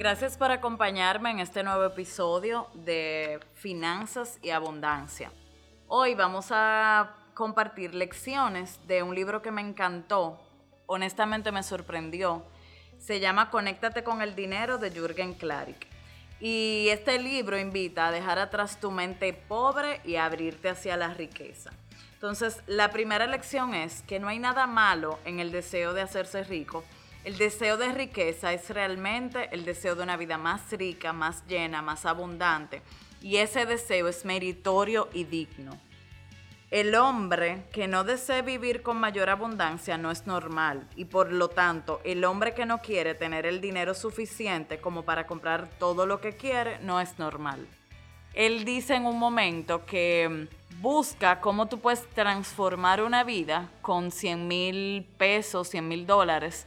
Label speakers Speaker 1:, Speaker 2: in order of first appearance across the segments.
Speaker 1: Gracias por acompañarme en este nuevo episodio de Finanzas y Abundancia. Hoy vamos a compartir lecciones de un libro que me encantó, honestamente me sorprendió. Se llama Conéctate con el dinero de Jürgen Klarik. Y este libro invita a dejar atrás tu mente pobre y abrirte hacia la riqueza. Entonces, la primera lección es que no hay nada malo en el deseo de hacerse rico. El deseo de riqueza es realmente el deseo de una vida más rica, más llena, más abundante. Y ese deseo es meritorio y digno. El hombre que no desee vivir con mayor abundancia no es normal y por lo tanto el hombre que no quiere tener el dinero suficiente como para comprar todo lo que quiere no es normal. Él dice en un momento que busca cómo tú puedes transformar una vida con 100 mil pesos, 100 mil dólares,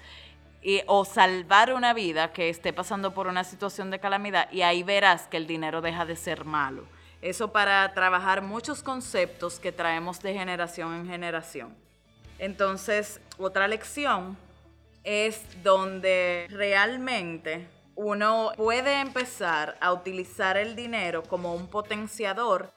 Speaker 1: o salvar una vida que esté pasando por una situación de calamidad y ahí verás que el dinero deja de ser malo. Eso para trabajar muchos conceptos que traemos de generación en generación. Entonces, otra lección es donde realmente uno puede empezar a utilizar el dinero como un potenciador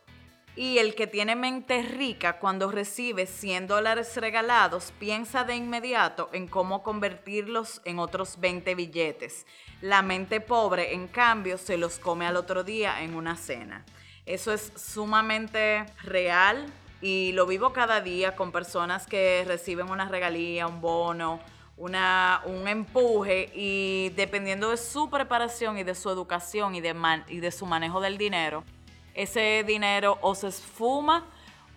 Speaker 1: y el que tiene mente rica cuando recibe 100 dólares regalados piensa de inmediato en cómo convertirlos en otros 20 billetes. La mente pobre, en cambio, se los come al otro día en una cena. Eso es sumamente real y lo vivo cada día con personas que reciben una regalía, un bono, una, un empuje y dependiendo de su preparación y de su educación y de, y de su manejo del dinero, ese dinero o se esfuma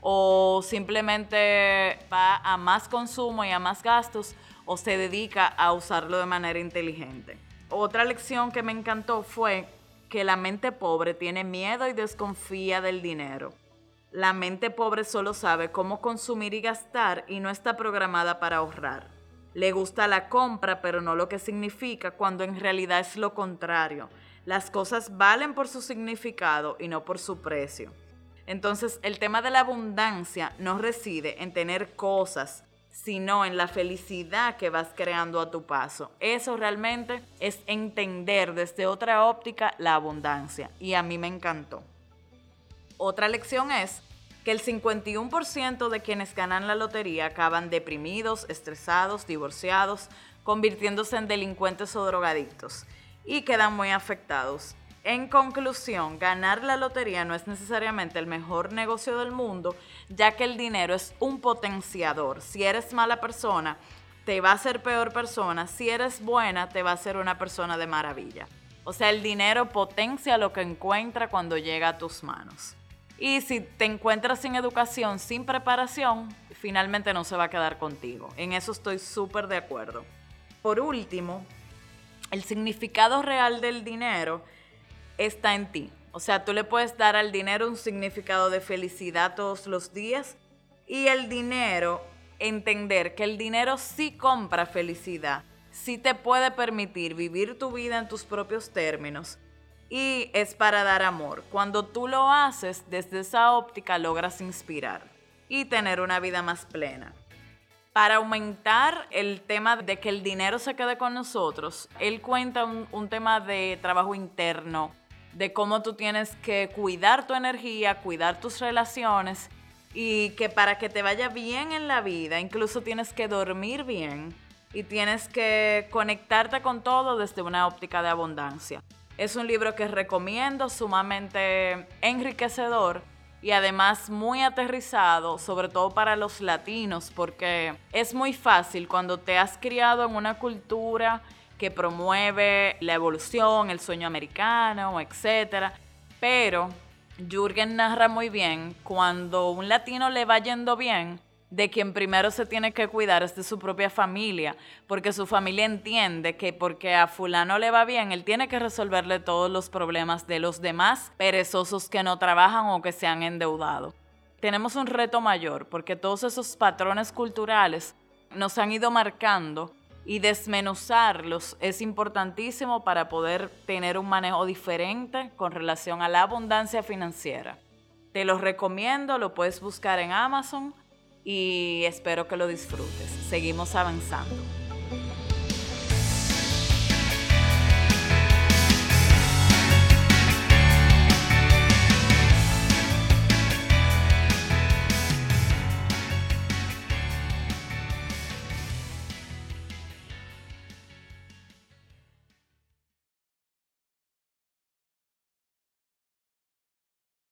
Speaker 1: o simplemente va a más consumo y a más gastos o se dedica a usarlo de manera inteligente. Otra lección que me encantó fue que la mente pobre tiene miedo y desconfía del dinero. La mente pobre solo sabe cómo consumir y gastar y no está programada para ahorrar. Le gusta la compra, pero no lo que significa, cuando en realidad es lo contrario. Las cosas valen por su significado y no por su precio. Entonces, el tema de la abundancia no reside en tener cosas, sino en la felicidad que vas creando a tu paso. Eso realmente es entender desde otra óptica la abundancia y a mí me encantó. Otra lección es que el 51% de quienes ganan la lotería acaban deprimidos, estresados, divorciados, convirtiéndose en delincuentes o drogadictos y quedan muy afectados. En conclusión, ganar la lotería no es necesariamente el mejor negocio del mundo, ya que el dinero es un potenciador. Si eres mala persona, te va a hacer peor persona. Si eres buena, te va a hacer una persona de maravilla. O sea, el dinero potencia lo que encuentra cuando llega a tus manos. Y si te encuentras sin educación, sin preparación, finalmente no se va a quedar contigo. En eso estoy súper de acuerdo. Por último, el significado real del dinero está en ti. O sea, tú le puedes dar al dinero un significado de felicidad todos los días y el dinero, entender que el dinero sí compra felicidad, sí te puede permitir vivir tu vida en tus propios términos y es para dar amor. Cuando tú lo haces desde esa óptica logras inspirar y tener una vida más plena. Para aumentar el tema de que el dinero se quede con nosotros, él cuenta un, tema de trabajo interno, de cómo tú tienes que cuidar tu energía, cuidar tus relaciones y que para que te vaya bien en la vida, incluso tienes que dormir bien y tienes que conectarte con todo desde una óptica de abundancia. Es un libro que recomiendo, sumamente enriquecedor y además muy aterrizado, sobre todo para los latinos, porque es muy fácil cuando te has criado en una cultura que promueve la evolución, el sueño americano, etc. Pero Jürgen narra muy bien cuando un latino le va yendo bien, de quien primero se tiene que cuidar es de su propia familia, porque su familia entiende que porque a fulano le va bien, él tiene que resolverle todos los problemas de los demás perezosos que no trabajan o que se han endeudado. Tenemos un reto mayor, porque todos esos patrones culturales nos han ido marcando y desmenuzarlos es importantísimo para poder tener un manejo diferente con relación a la abundancia financiera. Te lo recomiendo, lo puedes buscar en Amazon y espero que lo disfrutes. Seguimos avanzando.